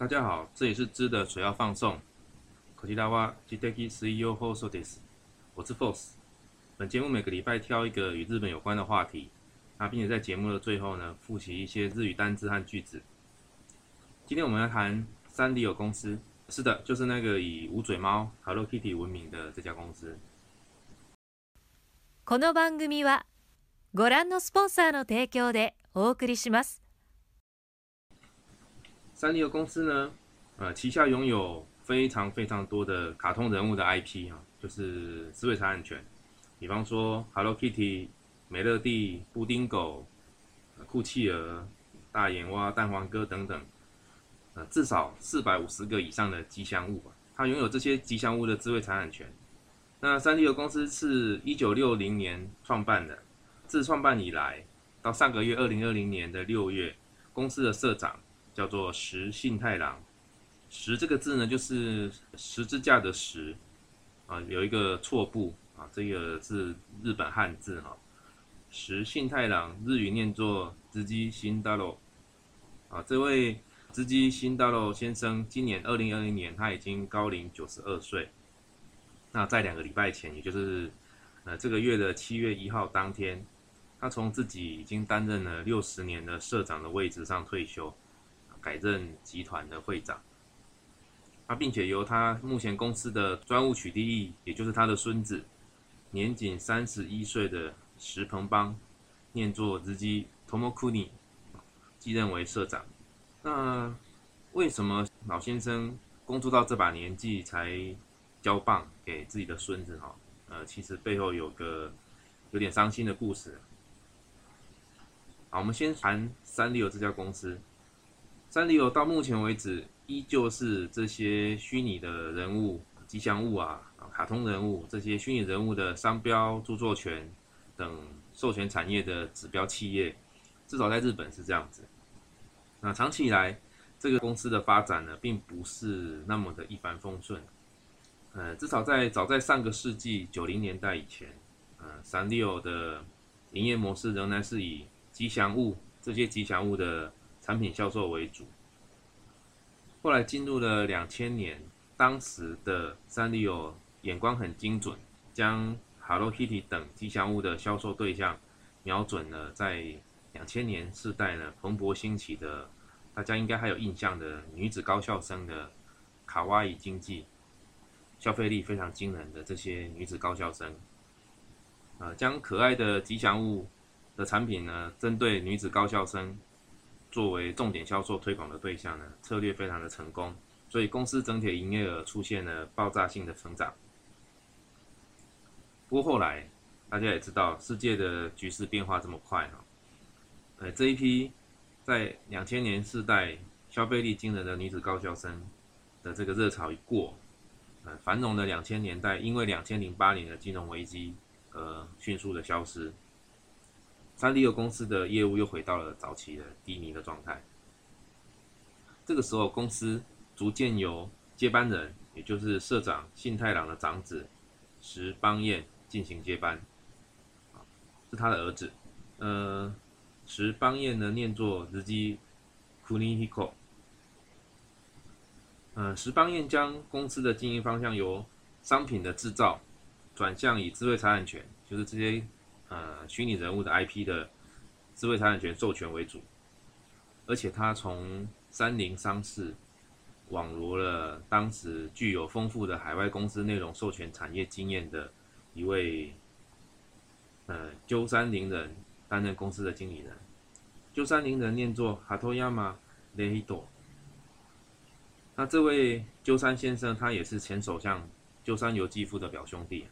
大家好，这里是知的水要放送。こちらはジテキ水曜放送です。我是 Force。本节目每个礼拜挑一个与日本有关的话题，那并且在节目的最后呢，复习一些日语单字和句子。今天我们要谈三丽友公司，是的，就是那个以无嘴猫 Hello Kitty 闻名的这家公司。この番組はご覧のスポンサーの提供でお送りします。 三丽鸥公司呢，呃，旗下拥有非常非常多的卡通人物的 IP 啊，就是智慧财产权。比方说 Hello Kitty、美乐蒂、布丁狗、酷企鹅、大眼蛙、蛋黄哥等等，呃，至少四百五十个以上的吉祥物吧。它拥有这些吉祥物的智慧财产权。那三丽鸥公司是一九六零年创办的，自创办以来到上个月二零二零年的六月，公司的社长叫做石信太郎。石这个字呢，就是十字架的十，啊，有一个错部啊，这个是日本汉字哈。石信太郎，日语念作织基新大楼，啊，这位织基新大楼先生，今年二零二零年他已经高龄九十二岁。那在两个礼拜前，也就是呃这个月的七月一号当天，他从自己已经担任了六十年的社长的位置上退休，改任集团的会长。他并且由他目前公司的专务取缔役，也就是他的孙子，年仅三十一岁的石鹏邦，念作日基 Tomokuni，继任为社长。那为什么老先生工作到这把年纪才？交棒给自己的孙子哈，呃，其实背后有个有点伤心的故事。好，我们先谈三丽鸥这家公司。三丽鸥到目前为止，依旧是这些虚拟的人物、吉祥物啊、卡通人物这些虚拟人物的商标、著作权等授权产业的指标企业，至少在日本是这样子。那长期以来，这个公司的发展呢，并不是那么的一帆风顺。呃，至少在早在上个世纪九零年代以前，呃，三丽鸥的营业模式仍然是以吉祥物这些吉祥物的产品销售为主。后来进入了两千年，当时的三丽鸥眼光很精准，将 Hello Kitty 等吉祥物的销售对象瞄准了在两千年世代呢蓬勃兴起的，大家应该还有印象的女子高校生的卡哇伊经济。消费力非常惊人的这些女子高校生，啊，将可爱的吉祥物的产品呢，针对女子高校生作为重点销售推广的对象呢，策略非常的成功，所以公司整体营业额出现了爆炸性的成长。不过后来大家也知道，世界的局势变化这么快哈，呃，这一批在两千年世代消费力惊人的女子高校生的这个热潮一过。呃，繁荣的两千年代，因为两千零八年的金融危机而迅速的消失。三丽鸥公司的业务又回到了早期的低迷的状态。这个时候，公司逐渐由接班人，也就是社长信太郎的长子石邦彦进行接班，是他的儿子。呃，石邦彦呢，念作日基 Kunihiko。呃，石邦彦将公司的经营方向由商品的制造转向以智慧财产权，就是这些呃虚拟人物的 IP 的智慧财产权授权为主，而且他从三菱商事网罗了当时具有丰富的海外公司内容授权产业经验的一位呃鸠山凌人担任公司的经理人。鸠山凌人念作 Hatoyama Leito。那这位鸠山先生，他也是前首相鸠山由纪夫的表兄弟。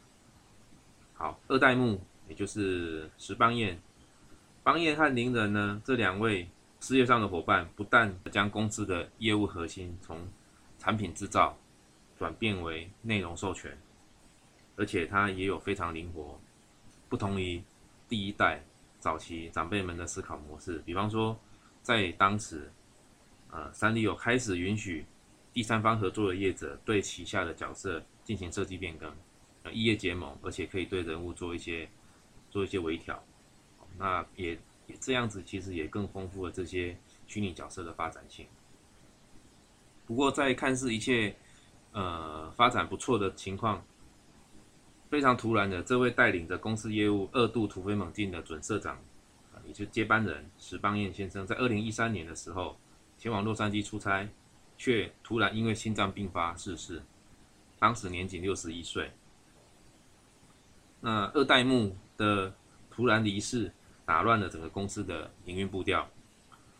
好，二代目也就是石邦彦，邦彦和林人呢这两位事业上的伙伴，不但将公司的业务核心从产品制造转变为内容授权，而且他也有非常灵活，不同于第一代早期长辈们的思考模式。比方说，在当时，呃，三丽有开始允许。第三方合作的业者对旗下的角色进行设计变更，呃，异业结盟，而且可以对人物做一些做一些微调，那也这样子其实也更丰富了这些虚拟角色的发展性。不过在看似一切呃发展不错的情况，非常突然的，这位带领着公司业务二度突飞猛进的准社长，也就接班人石邦彦先生，在二零一三年的时候前往洛杉矶出差，却突然因为心脏病发逝世，当时年仅六十一岁。那二代目的突然离世，打乱了整个公司的营运步调，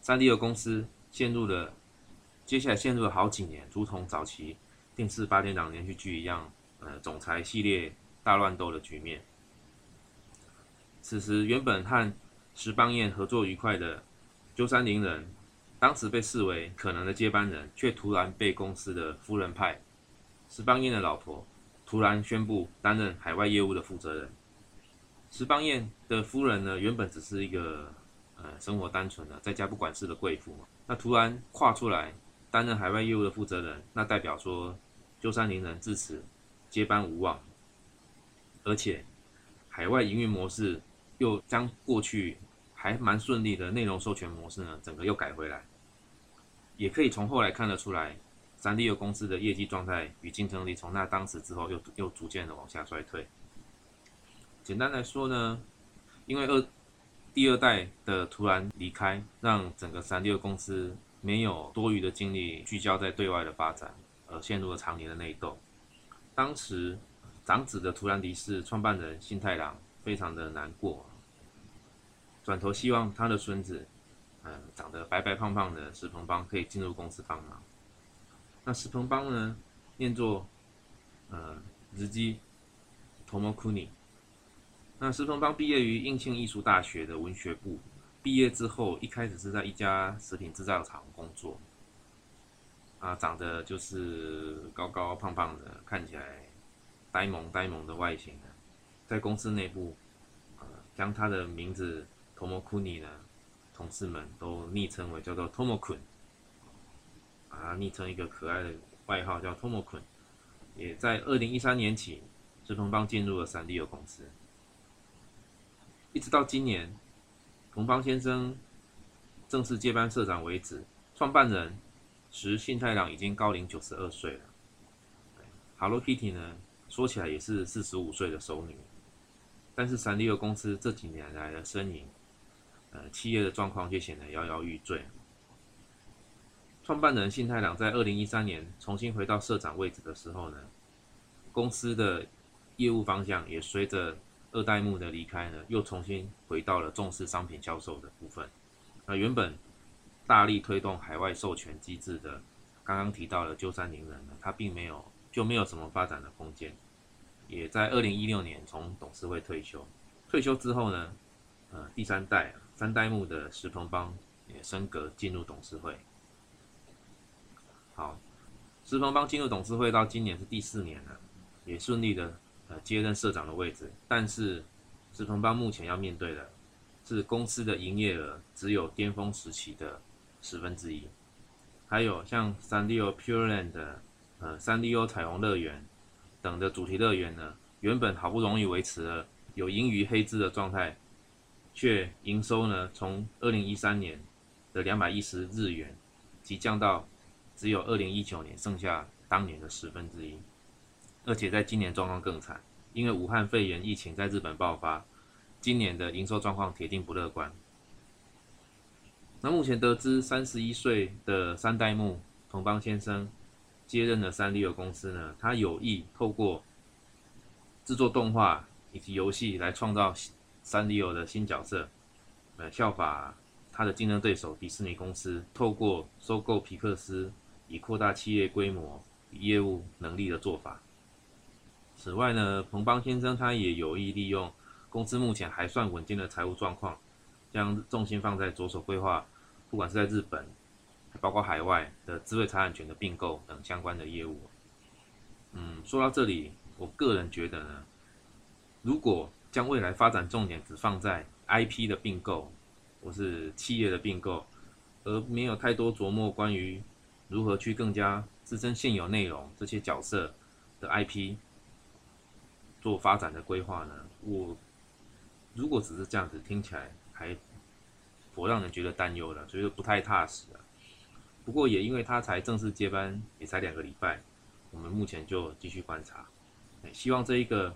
三 D 二公司陷入了接下来陷入了好几年，如同早期电视八点档连续剧一样，呃，总裁系列大乱斗的局面。此时，原本和石邦彦合作愉快的鸠山凌人，当时被视为可能的接班人，却突然被公司的夫人派石邦彦的老婆。突然宣布担任海外业务的负责人。石邦彦的夫人呢，原本只是一个呃生活单纯的在家不管事的贵妇嘛。那突然跨出来担任海外业务的负责人，那代表说鸠山凌人自此接班无望，而且海外营运模式又将过去还蛮顺利的内容授权模式呢，整个又改回来。也可以从后来看得出来。三 D 二公司的业绩状态与竞争力，从那当时之后又又逐渐的往下衰退。简单来说呢，因为二第二代的突然离开，让整个三六公司没有多余的精力聚焦在对外的发展，而陷入了常年的内斗。当时长子的突然离世，创办人信太郎非常的难过，转头希望他的孙子，嗯，长得白白胖胖的石鹏邦可以进入公司帮忙。那石鹏邦呢，念作呃日基 Tomokuni。那石鹏邦毕业于应庆艺术大学的文学部，毕业之后一开始是在一家食品制造厂工作。啊，长得就是高高胖胖的，看起来呆萌呆萌的外形，在公司内部，呃，将他的名字 Tomokuni 呢，同事们都昵称为叫做 Tomokun。啊昵称一个可爱的外号叫 Tomokun，也在二零一三年起，石鹏邦进入了三 D 有公司，一直到今年，同邦先生正式接班社长为止，创办人石信太郎已经高龄九十二岁了。Hello Kitty 呢，说起来也是四十五岁的熟女，但是三 D 有公司这几年来的身影，呃，企业的状况却显得摇摇欲坠。创办人信太郎在二零一三年重新回到社长位置的时候呢，公司的业务方向也随着二代目的离开呢，又重新回到了重视商品销售的部分。那原本大力推动海外授权机制的，刚刚提到的鸠山宁人呢，他并没有就没有什么发展的空间，也在二零一六年从董事会退休。退休之后呢，呃，第三代三代目的石鹏邦也升格进入董事会。好，石鹏邦进入董事会到今年是第四年了，也顺利的呃接任社长的位置。但是石鹏邦目前要面对的是公司的营业额只有巅峰时期的十分之一，还有像三 D O Pure Land 呃三 D O 彩虹乐园等的主题乐园呢，原本好不容易维持了有盈余黑字的状态，却营收呢从二零一三年的两百一十日元急降到。只有二零一九年剩下当年的十分之一，而且在今年状况更惨，因为武汉肺炎疫情在日本爆发，今年的营收状况铁定不乐观。那目前得知，三十一岁的三代目同邦先生接任了三丽友公司呢，他有意透过制作动画以及游戏来创造三丽友的新角色，呃，效法他的竞争对手迪士尼公司，透过收购皮克斯。以扩大企业规模、业务能力的做法。此外呢，彭邦先生他也有意利用公司目前还算稳定的财务状况，将重心放在着手规划，不管是在日本，包括海外的智慧财产权的并购等相关的业务。嗯，说到这里，我个人觉得呢，如果将未来发展重点只放在 IP 的并购或是企业的并购，而没有太多琢磨关于如何去更加支撑现有内容这些角色的 IP 做发展的规划呢？我如果只是这样子听起来还我让人觉得担忧了，所以说不太踏实了。不过也因为他才正式接班，也才两个礼拜，我们目前就继续观察，希望这一个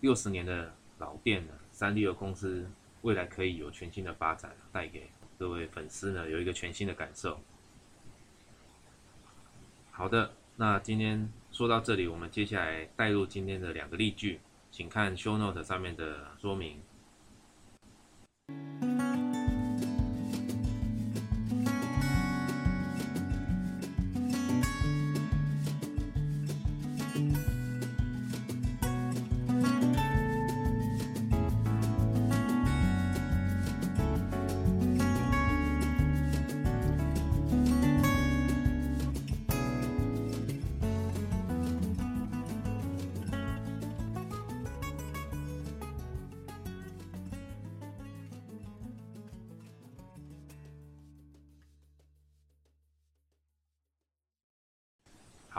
六十年的老店呢，三丽鸥公司未来可以有全新的发展，带给各位粉丝呢有一个全新的感受。好的，那今天说到这里，我们接下来带入今天的两个例句，请看 show note 上面的说明。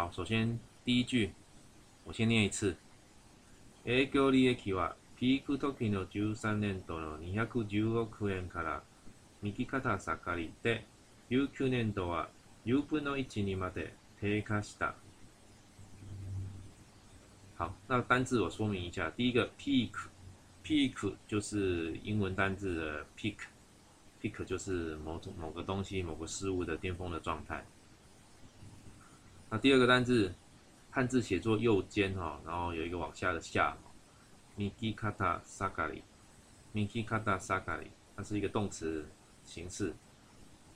好，首先第一句，我先念一次。営業利益はピーク時の13年度の210億円から右肩下がりで、19年度は10分の1にまで低下した。好，那单字我说明一下。第一个 peak，peak 就是英文单字的 peak，peak 就是某种某个东西、某个事物的巅峰的状态。 那第二个单字，汉字写作右肩哈，然后有一个往下的下，mikikata sagari，mikikata sagari，它是一个动词形式，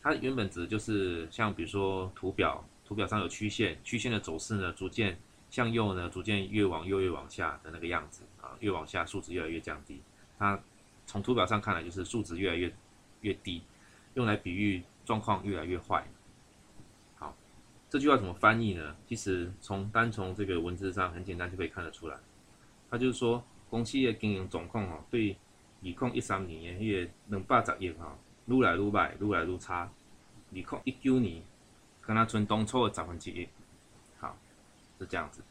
它原本指就是像比如说图表，图表上有曲线，曲线的走势呢逐渐向右呢，逐渐越往右越往下的那个样子啊，越往下数值越来越降低，它从图表上看来就是数值越来越越低，用来比喻状况越来越坏。这句话怎么翻译呢？其实从单从这个文字上很简单就可以看得出来，他就是说公司的经营状况哦，对二零一三年的迄个两百十亿哈，愈来愈歹，愈来愈差。二零一九年，跟他存当初的十分之一。好，是这样子。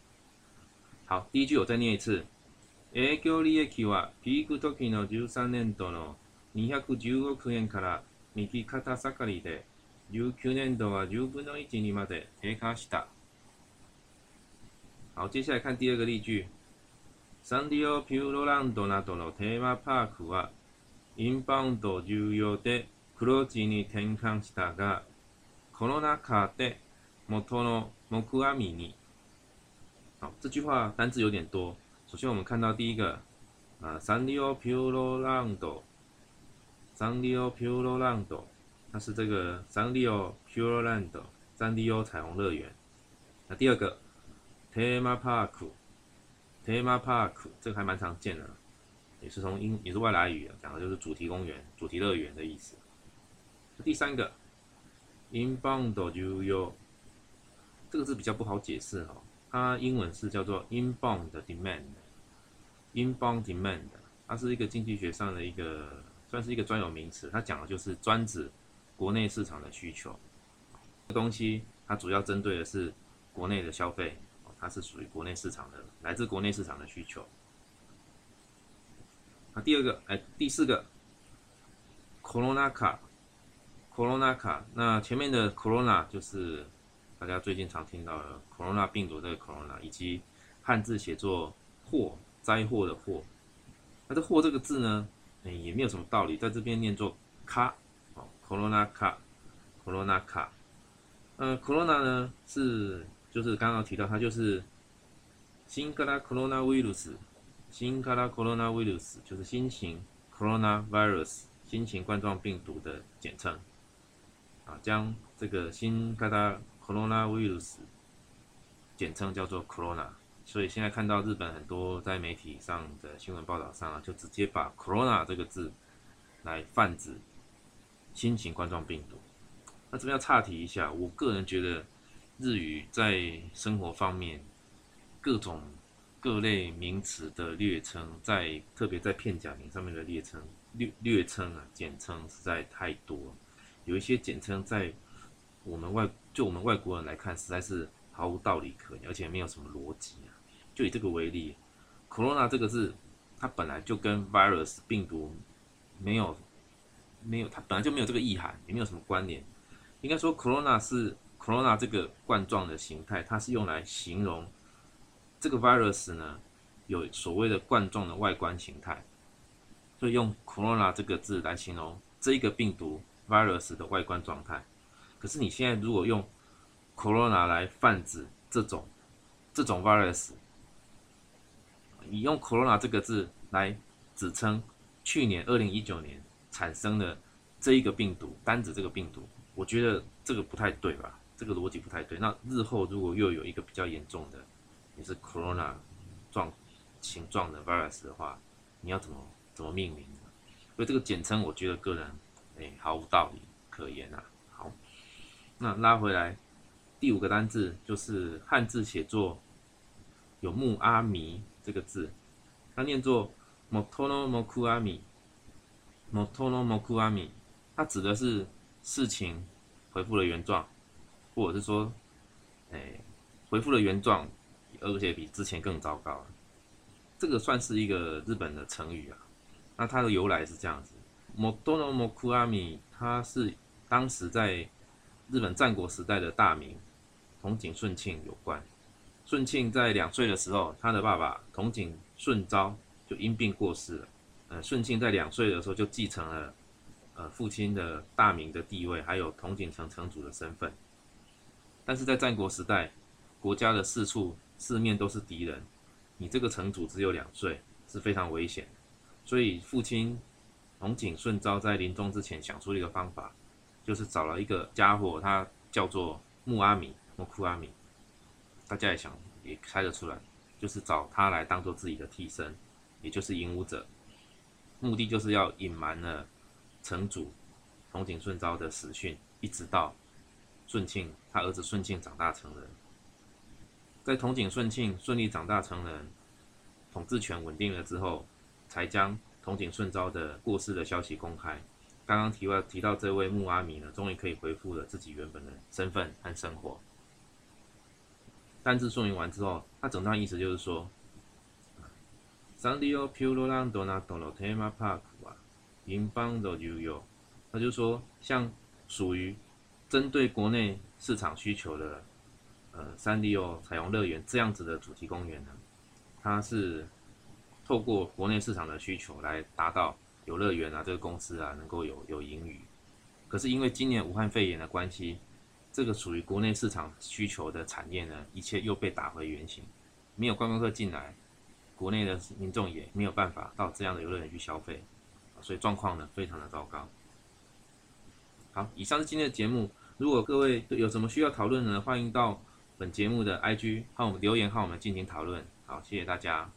好，第一句我再念一次。営業利益はピーク時の13年度の210億円から右肩下がりで。 19年度は10分の1にまで低下した。好，接下来看第二个例句。サンリオピューロランドなどのテーマパークはインバウンド重要で黒字に転換したが、コロナ禍で元の木阿弥に。好，这句话单字有点多。首先我们看到第一个，サンリオピューロランド，サンリオピューロランド。它是这个 Sanrio Pure Land 三 D O 彩虹乐园。那第二个 Tema Park，Tema Park 这个还蛮常见的，也是从英也是外来语讲的就是主题公园、主题乐园的意思。第三个 Inbound Yo Yo，这个字比较不好解释哦，它英文是叫做 Inbound Demand，Inbound Demand，它是一个经济学上的一个算是一个专有名词，它讲的就是专指。国内市场的需求，这东西它主要针对的是国内的消费，它是属于国内市场的，来自国内市场的需求。那第二个，哎，第四个，corona 卡，corona 卡，那前面的 corona 就是大家最近常听到的 corona 病毒这个 corona，以及汉字写作祸，灾祸的祸。那这祸这个字呢，哎，也没有什么道理，在这边念作卡。Corona 卡，Corona 卡，呃，Corona 呢是就是刚刚提到它就是新格拉 Coronavirus，新格拉 Coronavirus 就是新型 Coronavirus 新型冠状病毒的简称，啊，将这个新格拉 Coronavirus 简称叫做 Corona，所以现在看到日本很多在媒体上的新闻报道上啊，就直接把 Corona 这个字来泛指。新型冠状病毒，那这边要岔题一下。我个人觉得，日语在生活方面各种各类名词的略称，在特别在片假名上面的略称略略称啊，简称实在太多。有一些简称在我们外就我们外国人来看，实在是毫无道理可言，而且没有什么逻辑啊。就以这个为例，corona 这个字，它本来就跟 virus 病毒没有。没有，它本来就没有这个意涵，也没有什么关联。应该说 corona 是 corona 这个冠状的形态，它是用来形容这个 virus 呢有所谓的冠状的外观形态，所以用 corona 这个字来形容这一个病毒 virus 的外观状态。可是你现在如果用 corona 来泛指这种这种 virus，你用 corona 这个字来指称去年二零一九年产生的这一个病毒，单指这个病毒。我觉得这个不太对吧？这个逻辑不太对。那日后如果又有一个比较严重的，也是 corona 状形状的 virus 的话，你要怎么怎么命名呢？所以这个简称，我觉得个人哎毫无道理可言啊。好，那拉回来，第五个单字就是汉字写作有木阿弥这个字，它念作 motono Motono Mokuami，它指的是。事情回复了原状，或者是说，哎，回复了原状，而且比之前更糟糕。这个算是一个日本的成语啊。那它的由来是这样子：Motono Mokuami，它是当时在日本战国时代的大名，同井顺庆有关。顺庆在两岁的时候，他的爸爸同井顺昭就因病过世了。呃，顺庆在两岁的时候就继承了。呃，父亲的大名的地位，还有铜井城城主的身份，但是在战国时代，国家的四处四面都是敌人，你这个城主只有两岁，是非常危险。所以父亲铜井顺昭在临终之前想出了一个方法，就是找了一个家伙，他叫做木阿米、木库阿米，大家也想也猜得出来，就是找他来当做自己的替身，也就是引武者，目的就是要隐瞒了。城主同井顺昭的死讯，一直到顺庆他儿子顺庆长大成人，在同井顺庆顺利长大成人，统治权稳定了之后，才将同井顺昭的过世的消息公开。刚刚提到提到这位木阿弥呢，终于可以恢复了自己原本的身份和生活。单字说明完之后，他整段意思就是说，桑迪奥普罗兰多纳多罗特马帕库啊。银邦的游游，他就说，像属于针对国内市场需求的，呃，三 D 哦彩虹乐园这样子的主题公园呢，它是透过国内市场的需求来达到游乐园啊这个公司啊能够有有盈余。可是因为今年武汉肺炎的关系，这个属于国内市场需求的产业呢，一切又被打回原形，没有观光客进来，国内的民众也没有办法到这样的游乐园去消费。所以状况呢非常的糟糕。好，以上是今天的节目。如果各位有什么需要讨论的，欢迎到本节目的 IG 和我们留言和我们进行讨论。好，谢谢大家。